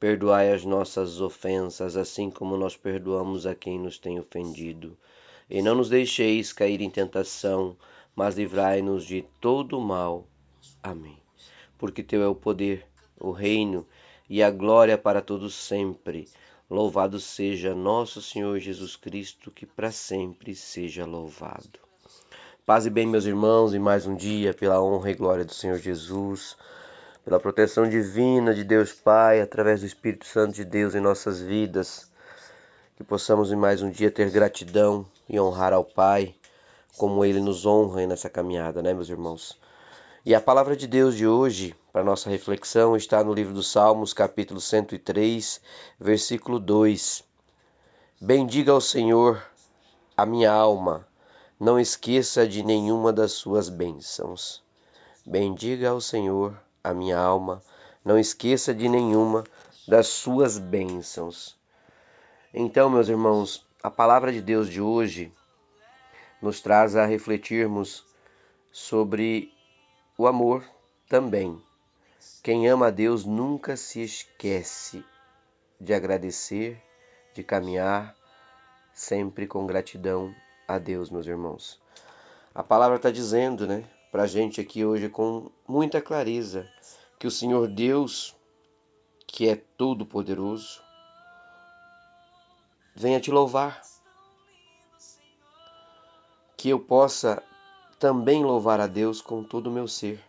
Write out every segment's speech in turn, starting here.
Perdoai as nossas ofensas, assim como nós perdoamos a quem nos tem ofendido. E não nos deixeis cair em tentação, mas livrai-nos de todo o mal. Amém. Porque teu é o poder, o reino e a glória para todos sempre. Louvado seja nosso Senhor Jesus Cristo, que para sempre seja louvado. Paz e bem, meus irmãos, e mais um dia, pela honra e glória do Senhor Jesus pela proteção divina de Deus Pai, através do Espírito Santo de Deus em nossas vidas. Que possamos em mais um dia ter gratidão e honrar ao Pai, como Ele nos honra nessa caminhada, né, meus irmãos? E a palavra de Deus de hoje, para nossa reflexão, está no livro dos Salmos, capítulo 103, versículo 2. Bendiga ao Senhor a minha alma, não esqueça de nenhuma das suas bênçãos. Bendiga ao Senhor a minha alma, não esqueça de nenhuma das suas bênçãos. Então, meus irmãos, a palavra de Deus de hoje nos traz a refletirmos sobre o amor também. Quem ama a Deus nunca se esquece de agradecer, de caminhar sempre com gratidão a Deus, meus irmãos. A palavra está dizendo, né? para gente aqui hoje com muita clareza que o Senhor Deus, que é todo-poderoso, venha te louvar. Que eu possa também louvar a Deus com todo o meu ser.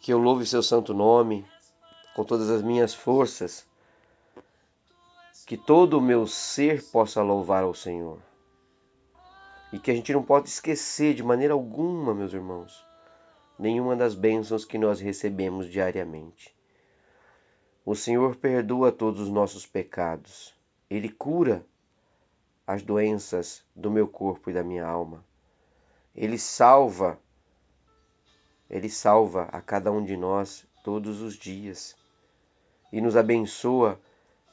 Que eu louve seu santo nome com todas as minhas forças. Que todo o meu ser possa louvar ao Senhor. E que a gente não pode esquecer de maneira alguma, meus irmãos, nenhuma das bênçãos que nós recebemos diariamente. O Senhor perdoa todos os nossos pecados. Ele cura as doenças do meu corpo e da minha alma. Ele salva, ele salva a cada um de nós todos os dias e nos abençoa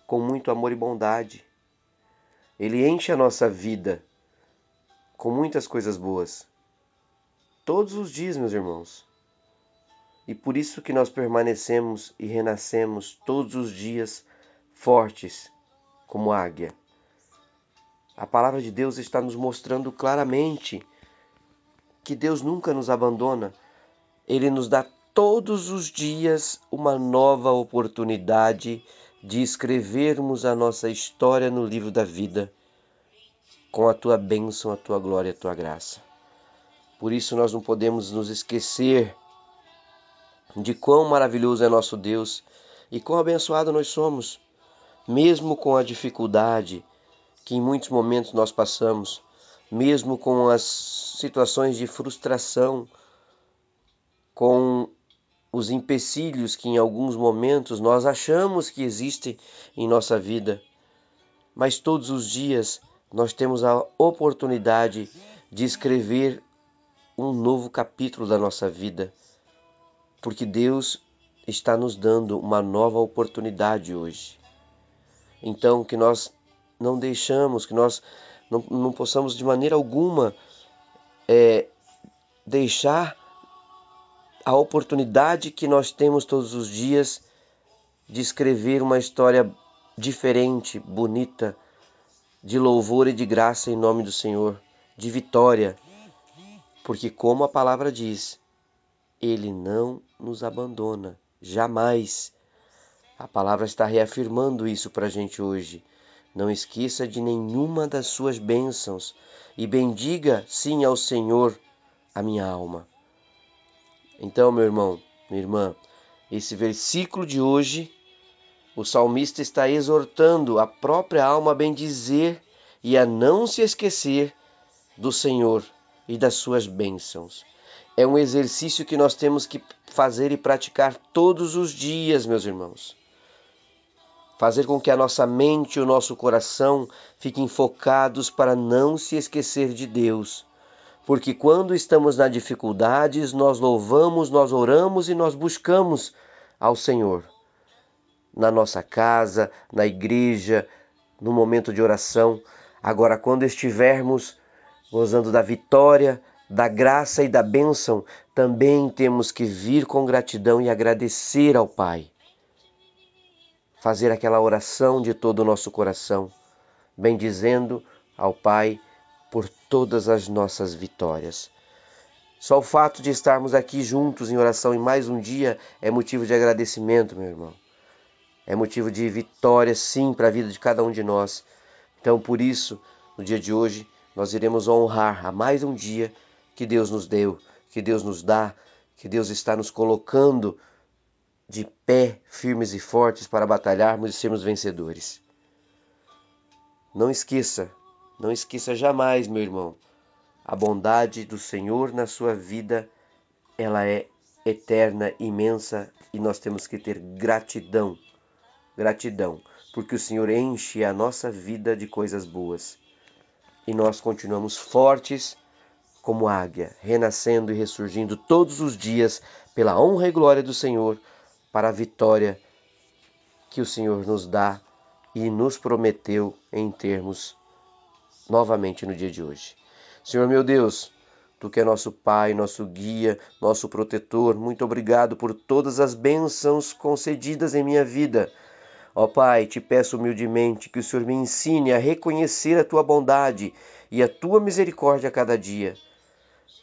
com muito amor e bondade. Ele enche a nossa vida com muitas coisas boas. Todos os dias, meus irmãos. E por isso que nós permanecemos e renascemos todos os dias fortes como águia. A palavra de Deus está nos mostrando claramente que Deus nunca nos abandona. Ele nos dá todos os dias uma nova oportunidade de escrevermos a nossa história no livro da vida com a tua bênção, a tua glória, a tua graça. Por isso nós não podemos nos esquecer de quão maravilhoso é nosso Deus e quão abençoado nós somos, mesmo com a dificuldade que em muitos momentos nós passamos, mesmo com as situações de frustração, com os empecilhos que em alguns momentos nós achamos que existem em nossa vida. Mas todos os dias nós temos a oportunidade de escrever um novo capítulo da nossa vida, porque Deus está nos dando uma nova oportunidade hoje. Então, que nós não deixamos, que nós não, não possamos de maneira alguma é, deixar a oportunidade que nós temos todos os dias de escrever uma história diferente, bonita, de louvor e de graça em nome do Senhor, de vitória, porque, como a palavra diz, Ele não nos abandona, jamais. A palavra está reafirmando isso para a gente hoje. Não esqueça de nenhuma das suas bênçãos e bendiga, sim, ao Senhor a minha alma. Então, meu irmão, minha irmã, esse versículo de hoje o salmista está exortando a própria alma a bendizer e a não se esquecer do Senhor e das suas bênçãos. É um exercício que nós temos que fazer e praticar todos os dias, meus irmãos. fazer com que a nossa mente e o nosso coração fiquem focados para não se esquecer de Deus. Porque quando estamos nas dificuldades, nós louvamos, nós oramos e nós buscamos ao Senhor. Na nossa casa, na igreja, no momento de oração. Agora, quando estivermos gozando da vitória, da graça e da bênção, também temos que vir com gratidão e agradecer ao Pai. Fazer aquela oração de todo o nosso coração, bendizendo ao Pai por todas as nossas vitórias. Só o fato de estarmos aqui juntos em oração em mais um dia é motivo de agradecimento, meu irmão. É motivo de vitória, sim, para a vida de cada um de nós. Então, por isso, no dia de hoje, nós iremos honrar a mais um dia que Deus nos deu, que Deus nos dá, que Deus está nos colocando de pé, firmes e fortes para batalharmos e sermos vencedores. Não esqueça, não esqueça jamais, meu irmão, a bondade do Senhor na sua vida, ela é eterna, imensa e nós temos que ter gratidão. Gratidão, porque o Senhor enche a nossa vida de coisas boas. E nós continuamos fortes como águia, renascendo e ressurgindo todos os dias pela honra e glória do Senhor, para a vitória que o Senhor nos dá e nos prometeu em termos novamente no dia de hoje. Senhor meu Deus, Tu que é nosso Pai, nosso guia, nosso protetor, muito obrigado por todas as bênçãos concedidas em minha vida. Ó Pai, te peço humildemente que o Senhor me ensine a reconhecer a tua bondade e a tua misericórdia a cada dia.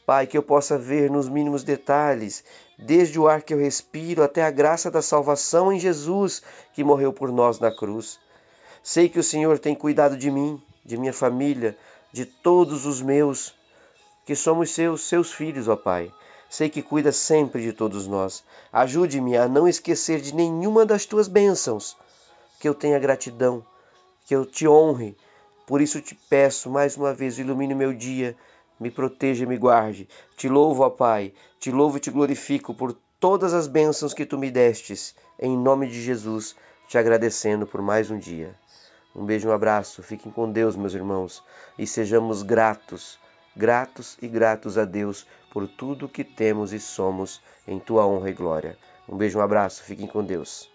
Pai, que eu possa ver nos mínimos detalhes, desde o ar que eu respiro até a graça da salvação em Jesus, que morreu por nós na cruz. Sei que o Senhor tem cuidado de mim, de minha família, de todos os meus, que somos seus, seus filhos, ó Pai. Sei que cuida sempre de todos nós. Ajude-me a não esquecer de nenhuma das tuas bênçãos, que eu tenha gratidão, que eu te honre. Por isso te peço mais uma vez, ilumine meu dia me proteja e me guarde. Te louvo, ó Pai, te louvo e te glorifico por todas as bênçãos que tu me destes, em nome de Jesus, te agradecendo por mais um dia. Um beijo, um abraço, fiquem com Deus, meus irmãos, e sejamos gratos, gratos e gratos a Deus por tudo que temos e somos em tua honra e glória. Um beijo, um abraço, fiquem com Deus.